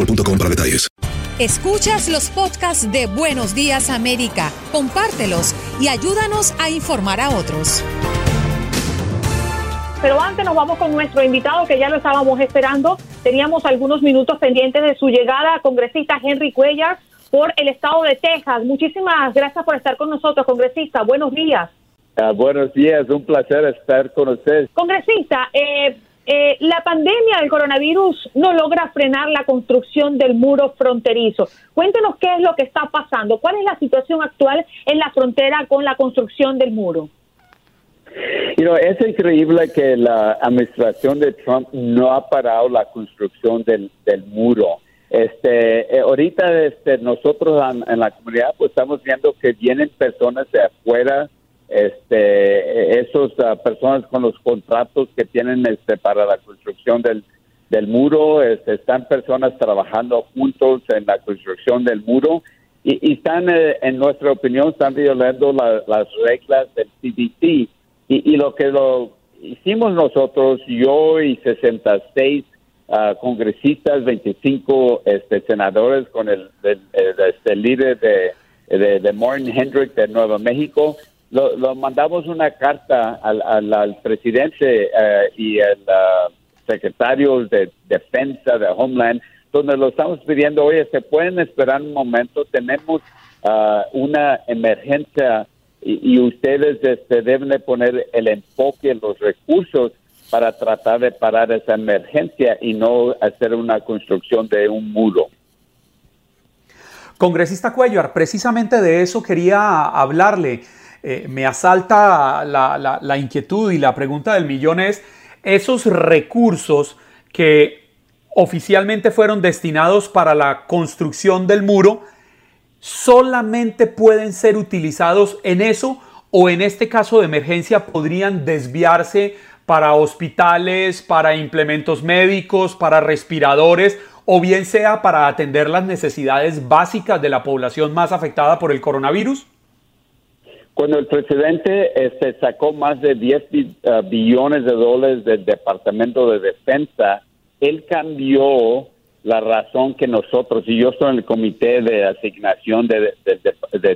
boostmobile.com para detalles. Escuchas los podcasts de Buenos Días América, compártelos y ayúdanos a informar a otros. Pero antes nos vamos con nuestro invitado que ya lo estábamos esperando. Teníamos algunos minutos pendientes de su llegada, congresista Henry Cuellar, por el estado de Texas. Muchísimas gracias por estar con nosotros, congresista. Buenos días. Ah, buenos días, un placer estar con usted. Congresista, eh, eh, la pandemia del coronavirus no logra frenar la construcción del muro fronterizo. Cuéntenos qué es lo que está pasando, cuál es la situación actual en la frontera con la construcción del muro. You es increíble que la administración de Trump no ha parado la construcción del, del muro. Este, eh, ahorita este, nosotros en, en la comunidad pues estamos viendo que vienen personas de afuera, este, esos ah, personas con los contratos que tienen este, para la construcción del, del muro, este, están personas trabajando juntos en la construcción del muro y, y están, eh, en nuestra opinión, están violando la- las reglas del CDC. Y, y lo que lo hicimos nosotros, yo y 66 ah, congresistas, 25 este, senadores con el- este, líder de, de, de Martin Hendrick de Nueva México, lo, lo mandamos una carta al, al, presidente eh, y al ah, secretario de Defensa de Homeland, donde lo estamos pidiendo, oye, ¿se pueden esperar un momento? Tenemos ah, una emergencia y, y ustedes este, deben de poner el enfoque, los recursos para tratar de parar esa emergencia y no hacer una construcción de un muro. Congresista Cuellar, precisamente de eso quería hablarle. Eh, me asalta la, la- la inquietud y la pregunta del millón es, esos recursos que oficialmente fueron destinados para la construcción del muro, solamente pueden ser utilizados en eso o en este caso de emergencia podrían desviarse para hospitales, para implementos médicos, para respiradores o bien sea para atender las necesidades básicas de la población más afectada por el coronavirus? Cuando el presidente este, sacó más de 10 bi- ah, billones de dólares del Departamento de Defensa, él cambió la razón que nosotros, y yo estoy en el comité de asignación de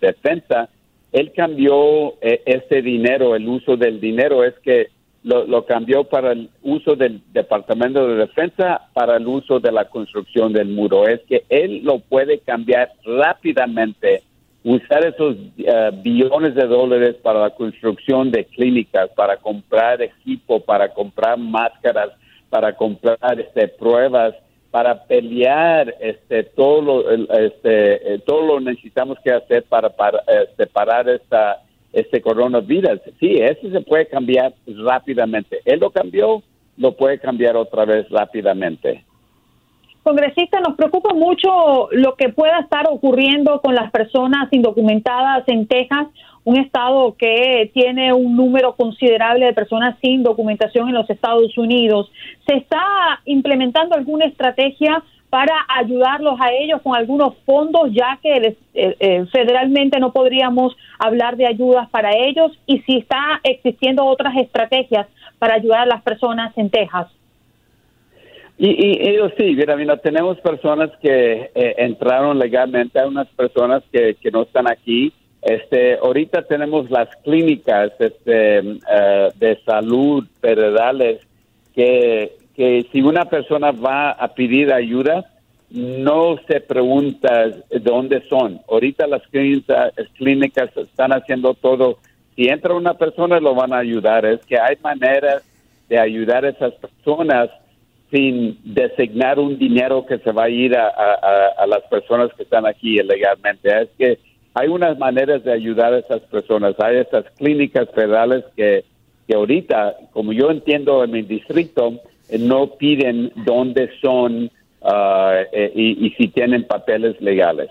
defensa, él cambió eh, este dinero, el uso del dinero, es que lo, lo cambió para el uso del Departamento de Defensa, para el uso de la construcción del muro. Es que él lo puede cambiar rápidamente usar esos eh, billones de dólares para la construcción de clínicas, para comprar equipo, para comprar máscaras, para comprar este, pruebas para pelear este todo lo este eh, todo lo necesitamos que hacer para, para este, parar esta este coronavirus. Sí, eso se puede cambiar rápidamente. Él lo cambió, lo puede cambiar otra vez rápidamente. Congresista, nos preocupa mucho lo que pueda estar ocurriendo con las personas indocumentadas en Texas, un estado que tiene un número considerable de personas sin documentación en los Estados Unidos. ¿Se está implementando alguna estrategia para ayudarlos a ellos con algunos fondos, ya que eh, eh, federalmente no podríamos hablar de ayudas para ellos? Y si está existiendo otras estrategias para ayudar a las personas en Texas. Y, ellos sí, mira, tenemos personas que eh, entraron legalmente, hay unas personas que, que no están aquí. Este, ahorita tenemos las clínicas este, eh, de salud federales que, que si una persona va a pedir ayuda, no se pregunta dónde son. Ahorita las clínicas, clínicas están haciendo todo. Si entra una persona, lo van a ayudar. Es que hay maneras de ayudar a esas personas sin designar un dinero que se va a ir a, las personas que están aquí ilegalmente. Es que hay unas maneras de ayudar a esas personas. Hay esas clínicas federales que, que ahorita, como yo entiendo en mi distrito, eh, no piden dónde son ah, eh, y si tienen papeles legales.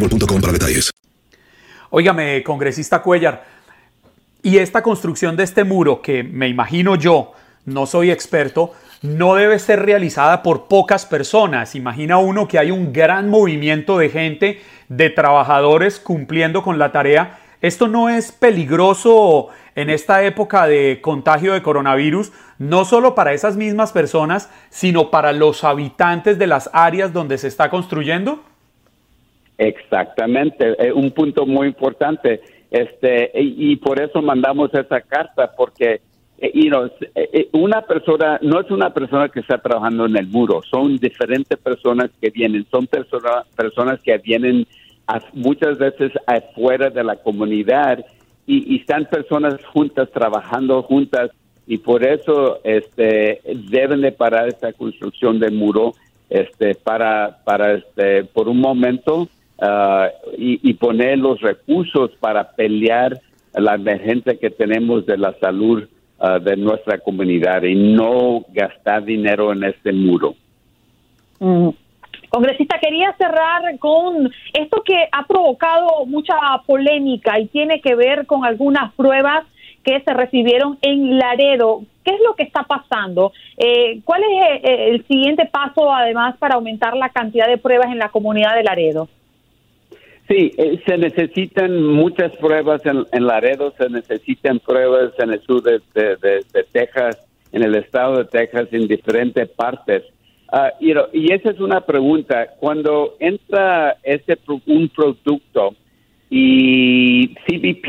para detalles. Óigame, congresista Cuellar, y esta construcción de este muro, que me imagino yo, no soy experto, no debe ser realizada por pocas personas. Imagina uno que hay un gran movimiento de gente, de trabajadores cumpliendo con la tarea. ¿Esto no es peligroso en esta época de contagio de coronavirus, no solo para esas mismas personas, sino para los habitantes de las áreas donde se está construyendo? Exactamente, es un punto muy importante. Este, y, por eso mandamos esa carta, porque y eh, eh, una persona no es una persona que está trabajando en el muro, son diferentes personas que vienen, son personas personas que vienen muchas veces afuera de la comunidad y, y, están personas juntas trabajando juntas y por eso este deben de parar esta construcción del muro este para para este por un momento Ah, y, poner los recursos para pelear la emergencia que tenemos de la salud ah, de nuestra comunidad y no gastar dinero en este muro. Mm. Congresista, quería cerrar con esto que ha provocado mucha polémica y tiene que ver con algunas pruebas que se recibieron en Laredo. ¿Qué es lo que está pasando? Eh, ¿Cuál es eh, el siguiente paso, además, para aumentar la cantidad de pruebas en la comunidad de Laredo? Sí, eh, se necesitan muchas pruebas en, Laredo, se necesitan pruebas en el sur de, Texas, en el estado de Texas, en diferentes partes. Uh, y, esa es una pregunta. Cuando entra ese un producto y CBP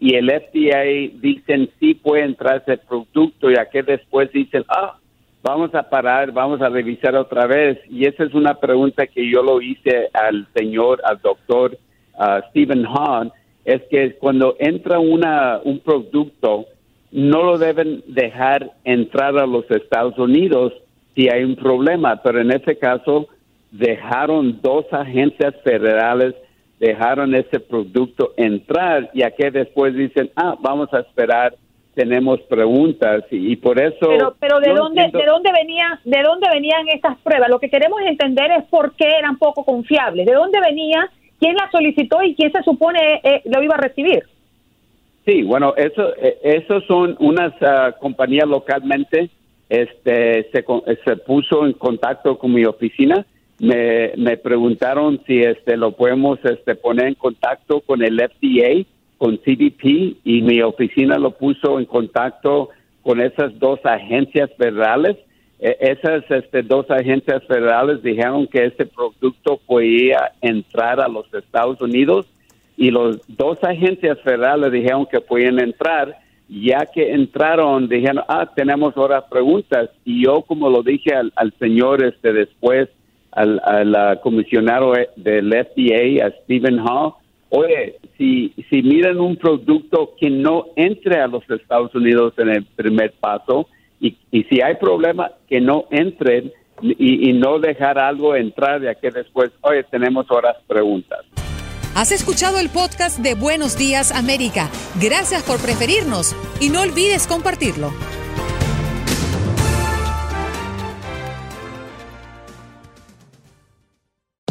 y el FDA dicen sí puede entrar ese producto y que después dicen, ah, vamos a parar, vamos a revisar otra vez. Y esa es una pregunta que yo lo hice al señor, al doctor Stephen Hahn, es que cuando entra una, un producto, no lo deben dejar entrar a los Estados Unidos si hay un problema, pero en ese caso dejaron dos agencias federales, dejaron ese producto entrar y aquí después dicen, ah, vamos a esperar tenemos preguntas y, por eso pero pero de dónde de dónde venían de dónde venían esas pruebas lo que queremos entender es por qué eran poco confiables. De dónde venía quién la solicitó y quién se supone eh, lo iba a recibir sí bueno eso eh, eso son unas uh, compañías localmente. Este se, se puso en contacto con mi oficina. Me, me preguntaron si este lo podemos este poner en contacto con el FDA con CDP y mi oficina lo puso en contacto con esas dos agencias federales eh, esas este, dos agencias federales dijeron que este producto podía entrar a los Estados Unidos y los dos agencias federales dijeron que podían entrar. Ya que entraron, dijeron, ah, tenemos otras preguntas. Y yo, como lo dije al, señor este después, al, al comisionado del FDA, a Stephen Hall, oye, si, si miran un producto que no entre a los Estados Unidos en el primer paso, y, y si hay problema, que no entren y, y no dejar algo entrar de aquí después, oye, tenemos otras preguntas. Has escuchado el podcast de Buenos Días América. Gracias por preferirnos y no olvides compartirlo.